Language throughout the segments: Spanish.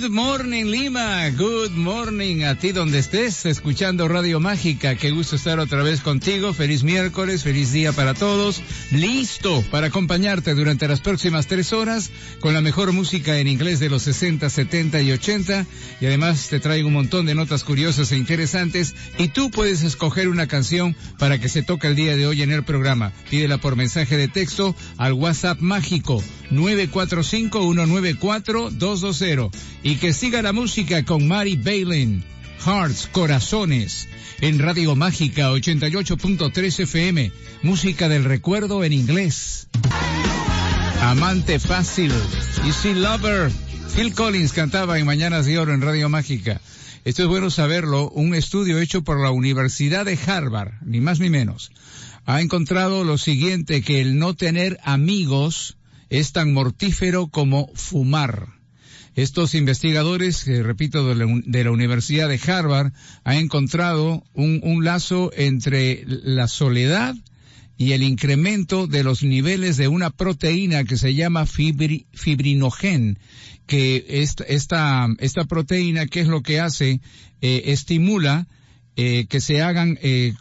Good morning Lima, good morning a ti donde estés, escuchando Radio Mágica, qué gusto estar otra vez contigo, feliz miércoles, feliz día para todos, listo para acompañarte durante las próximas tres horas con la mejor música en inglés de los 60, 70 y 80 y además te traigo un montón de notas curiosas e interesantes. Y tú puedes escoger una canción para que se toque el día de hoy en el programa, pídela por mensaje de texto al WhatsApp mágico 945-194-220 y que siga la música con Mary Bailin, Hearts, Corazones, en Radio Mágica 88.3 FM, música del recuerdo en inglés. Amante fácil, Easy Lover, Phil Collins cantaba en Mañanas de Oro en Radio Mágica. Esto es bueno saberlo, un estudio hecho por la Universidad de Harvard, ni más ni menos, ha encontrado lo siguiente, que el no tener amigos es tan mortífero como fumar. Estos investigadores, que repito, de la, Universidad de Harvard, han encontrado un, lazo entre la soledad y el incremento de los niveles de una proteína que se llama fibri, fibrinogen, que esta, esta, proteína, ¿qué es lo que hace? Eh, estimula eh, que se hagan eh,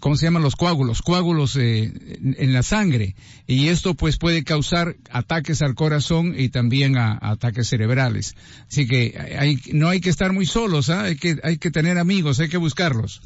¿cómo se llaman los coágulos? Coágulos eh, en la sangre. Y esto pues puede causar ataques al corazón y también a, ataques cerebrales. Así que hay, no hay que estar muy solos, ¿eh? hay, que, hay que tener amigos, hay que buscarlos.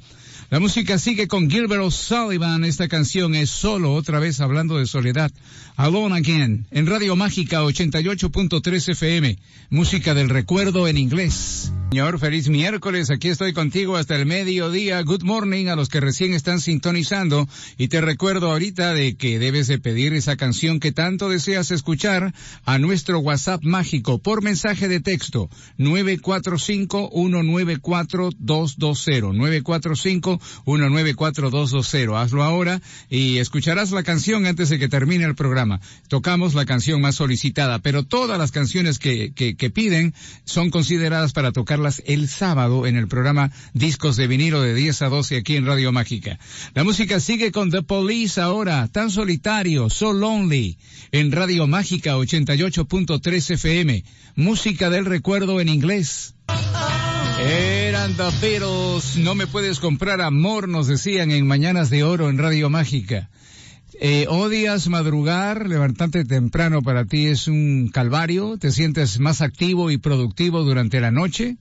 La música sigue con Gilbert O'Sullivan. Esta canción es solo, otra vez hablando de soledad. Alone Again, en Radio Mágica 88.3 FM. Música del recuerdo en inglés. Señor, feliz miércoles. Aquí estoy contigo hasta el mediodía. Good morning a los que recién están sintonizando. Y te recuerdo ahorita de que debes de pedir esa canción que tanto deseas escuchar a nuestro WhatsApp mágico por mensaje de texto 945-194-220. 945 194-220. Hazlo ahora y escucharás la canción antes de que termine el programa. Tocamos la canción más solicitada, pero todas las canciones que, que, que piden son consideradas para tocarlas el sábado en el programa Discos de vinilo de 10 a 12 aquí en Radio Mágica. La música sigue con The Police ahora, tan solitario, so lonely, en Radio Mágica 88.3 FM. Música del recuerdo en inglés. Eran The no me puedes comprar amor, nos decían en Mañanas de Oro en Radio Mágica. Eh, odias madrugar, levantarte temprano para ti es un calvario, te sientes más activo y productivo durante la noche,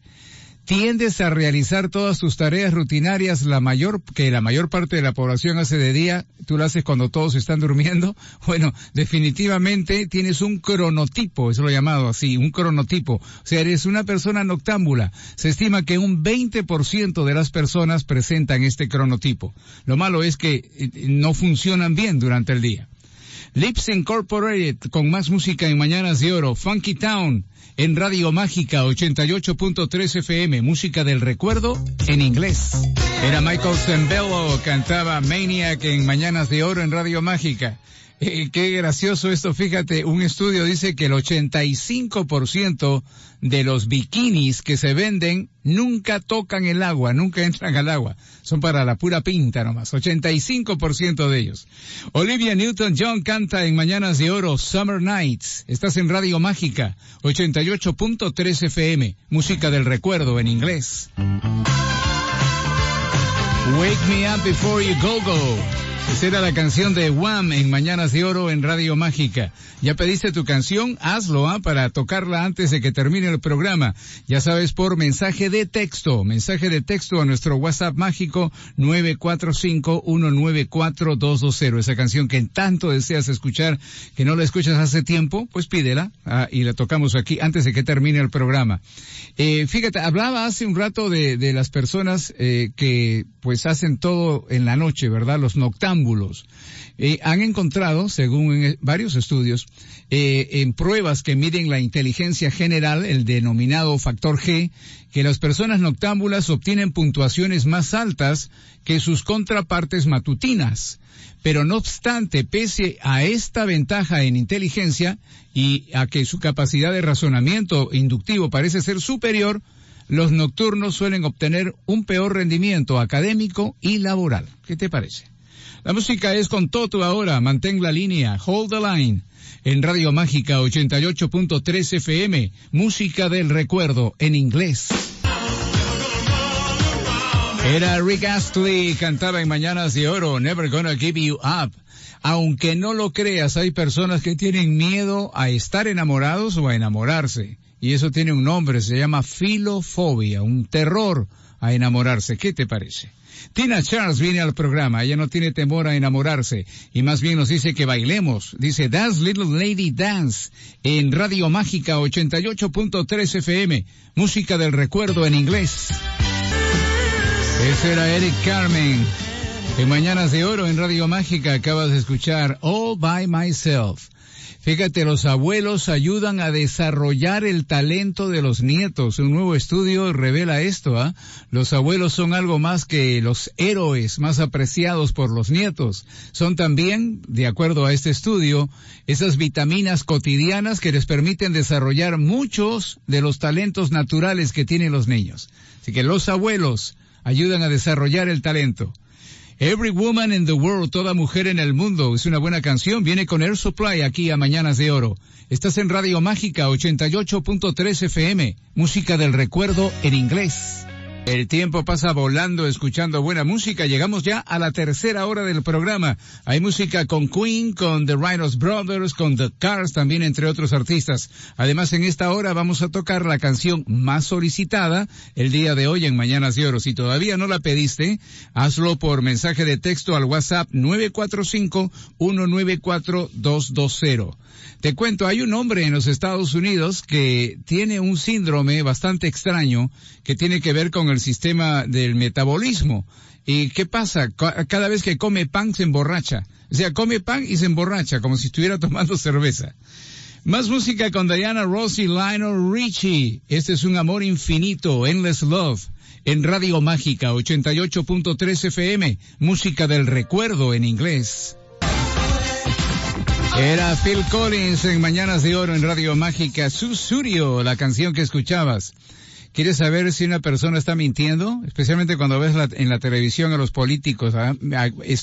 tiendes a realizar todas tus tareas rutinarias la mayor que la mayor parte de la población hace de día, tú lo haces cuando todos están durmiendo. Bueno, definitivamente tienes un cronotipo, eso lo llamado así, un cronotipo. O sea, eres una persona noctámbula. Se estima que un 20% de las personas presentan este cronotipo. Lo malo es que no funcionan bien durante el día. Lips Incorporated con más música en Mañanas de Oro, Funky Town en Radio Mágica 88.3 FM, música del recuerdo en inglés. Era Michael Zembello, cantaba Maniac en Mañanas de Oro en Radio Mágica. Eh, qué gracioso esto, fíjate, un estudio dice que el 85% de los bikinis que se venden nunca tocan el agua, nunca entran al agua. Son para la pura pinta nomás, 85% de ellos. Olivia Newton-John canta en Mañanas de Oro, Summer Nights. Estás en Radio Mágica, 88.3 FM, música del recuerdo en inglés. Wake me up before you go go. Esa era la canción de Wham en Mañanas de Oro en Radio Mágica. ¿Ya pediste tu canción? Hazlo, ¿ah? Para tocarla antes de que termine el programa. Ya sabes, por mensaje de texto. Mensaje de texto a nuestro WhatsApp mágico 945-194-220. Esa canción que tanto deseas escuchar, que no la escuchas hace tiempo, pues pídela ah, y la tocamos aquí antes de que termine el programa. Eh, fíjate, hablaba hace un rato de, de las personas eh, que pues hacen todo en la noche, ¿verdad? Los noctámbulos Eh, han encontrado, según en varios estudios, eh, en pruebas que miden la inteligencia general, el denominado factor G, que las personas noctámbulas obtienen puntuaciones más altas que sus contrapartes matutinas. Pero no obstante, pese a esta ventaja en inteligencia y a que su capacidad de razonamiento inductivo parece ser superior, los nocturnos suelen obtener un peor rendimiento académico y laboral. ¿Qué te parece? La música es con Toto ahora, mantén la línea, hold the line. En Radio Mágica 88.3 FM, música del recuerdo en inglés. Era Rick Astley, cantaba en Mañanas de Oro, Never Gonna Give You Up. Aunque no lo creas, hay personas que tienen miedo a estar enamorados o a enamorarse. Y eso tiene un nombre, se llama filofobia, un terror a enamorarse. ¿Qué te parece? Tina Charles viene al programa, ella no tiene temor a enamorarse y más bien nos dice que bailemos. Dice Dance Little Lady Dance en Radio Mágica 88.3 FM, música del recuerdo en inglés. Ese era Eric Carmen. En Mañanas de Oro en Radio Mágica acabas de escuchar All by Myself. Fíjate, los abuelos ayudan a desarrollar el talento de los nietos. Un nuevo estudio revela esto. ¿ah? Los abuelos son algo más que los héroes más apreciados por los nietos. Son también, de acuerdo a este estudio, esas vitaminas cotidianas que les permiten desarrollar muchos de los talentos naturales que tienen los niños. Así que los abuelos ayudan a desarrollar el talento. Every Woman in the World, toda mujer en el mundo, es una buena canción, viene con Air Supply aquí a Mañanas de Oro. Estás en Radio Mágica 88.3 FM, música del recuerdo en inglés. El tiempo pasa volando escuchando buena música. Llegamos ya a la tercera hora del programa. Hay música con Queen, con The Rhinos Brothers, con The Cars, también entre otros artistas. Además, en esta hora vamos a tocar la canción más solicitada el día de hoy en Mañanas de Oro. Si todavía no la pediste, hazlo por mensaje de texto al WhatsApp 945-194-220. Te cuento, hay un hombre en los Estados Unidos que tiene un síndrome bastante extraño que tiene que ver con el sistema del metabolismo. ¿Y qué pasa? Cada vez que come pan se emborracha. O sea, come pan y se emborracha, como si estuviera tomando cerveza. Más música con Diana Ross y Lionel Richie. Este es un amor infinito, Endless Love, en Radio Mágica 88.3 FM, música del recuerdo en inglés. Era Phil Collins en Mañanas de Oro en Radio Mágica, Susurio, la canción que escuchabas. ¿Quieres saber si una persona está mintiendo? Especialmente cuando ves en la televisión a los políticos, ¿ah?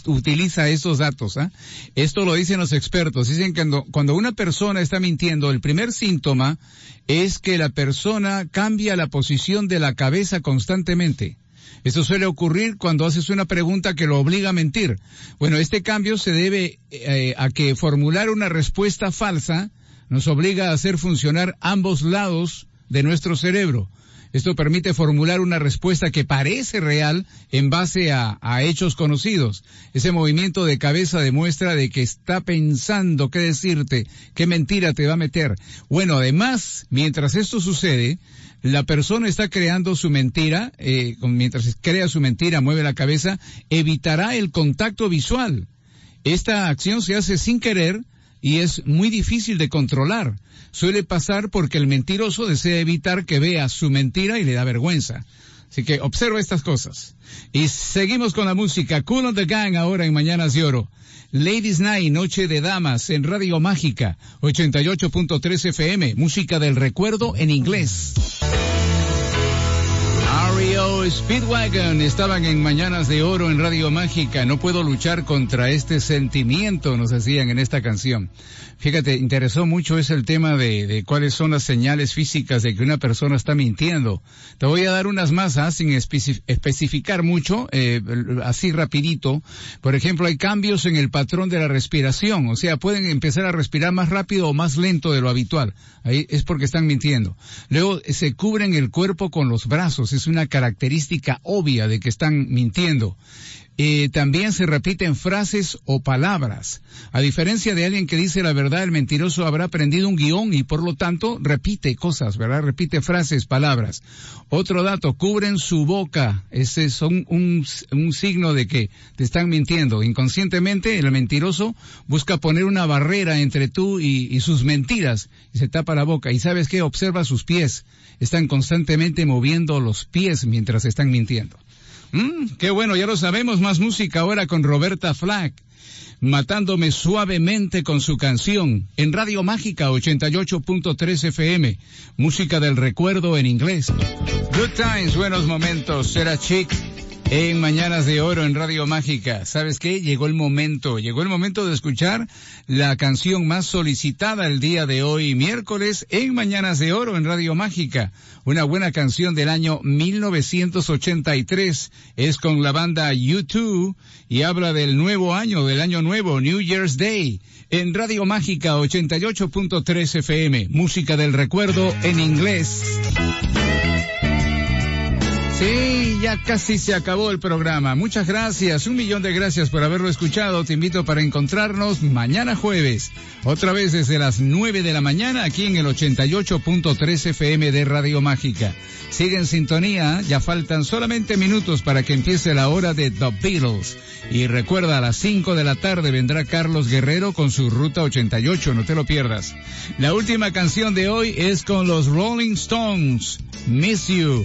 utiliza estos datos. ¿ah? Esto lo dicen los expertos. Dicen que cuando, cuando una persona está mintiendo, el primer síntoma es que la persona cambia la posición de la cabeza constantemente. Esto suele ocurrir cuando haces una pregunta que lo obliga a mentir. Bueno, este cambio se debe eh, a que formular una respuesta falsa nos obliga a hacer funcionar ambos lados de nuestro cerebro. Esto permite formular una respuesta que parece real en base a, hechos conocidos. Ese movimiento de cabeza demuestra de que está pensando qué decirte, qué mentira te va a meter. Bueno, además, mientras esto sucede, la persona está creando su mentira, eh, mientras crea su mentira, mueve la cabeza, evitará el contacto visual. Esta acción se hace sin querer y es muy difícil de controlar. Suele pasar porque el mentiroso desea evitar que vea su mentira y le da vergüenza. Así que observa estas cosas. Y seguimos con la música. Cool on the Gang ahora en Mañanas de Oro. Ladies Night, Noche de Damas en Radio Mágica, 88.3 FM, música del recuerdo en inglés. REO Speedwagon estaban en Mañanas de Oro en Radio Mágica. No puedo luchar contra este sentimiento, nos decían en esta canción. Fíjate, interesó mucho es el tema de, cuáles son las señales físicas de que una persona está mintiendo. Te voy a dar unas más ¿ah? sin especificar mucho, eh, así rapidito. Por ejemplo, hay cambios en el patrón de la respiración, o sea, pueden empezar a respirar más rápido o más lento de lo habitual. Ahí es porque están mintiendo. Luego se cubren el cuerpo con los brazos, es una característica obvia de que están mintiendo eh, también se repiten frases o palabras. A diferencia de alguien que dice la verdad, el mentiroso habrá aprendido un guion y por lo tanto repite cosas, ¿verdad? Repite frases, palabras. Otro dato, cubren su boca. Ese es un, signo de que te están mintiendo. Inconscientemente, el mentiroso busca poner una barrera entre tú y, y sus mentiras y se tapa la boca. ¿Y sabes qué? Observa sus pies. Están constantemente moviendo los pies mientras están mintiendo. Mm, qué bueno, ya lo sabemos. Más música ahora con Roberta Flack. Matándome suavemente con su canción en Radio Mágica 88.3 FM. Música del recuerdo en inglés. Good times, buenos momentos. Será chic en Mañanas de Oro en Radio Mágica. ¿Sabes qué? Llegó el momento, llegó el momento de escuchar la canción más solicitada el día de hoy, miércoles, en Mañanas de Oro en Radio Mágica. Una buena canción del año 1983. Es con la banda U2 y habla del nuevo año, del año nuevo, New Year's Day. En Radio Mágica 88.3 FM. Música del recuerdo en inglés. Sí, ya casi se acabó el programa. Muchas gracias, un millón de gracias por haberlo escuchado. Te invito para encontrarnos mañana jueves, otra vez desde las 9 de la mañana aquí en el 88.3 FM de Radio Mágica. Sigue en sintonía, ya faltan solamente minutos para que empiece la hora de The Beatles. Y recuerda, a las 5 de la tarde vendrá Carlos Guerrero con su Ruta 88, no te lo pierdas. La última canción de hoy es con los Rolling Stones, Miss You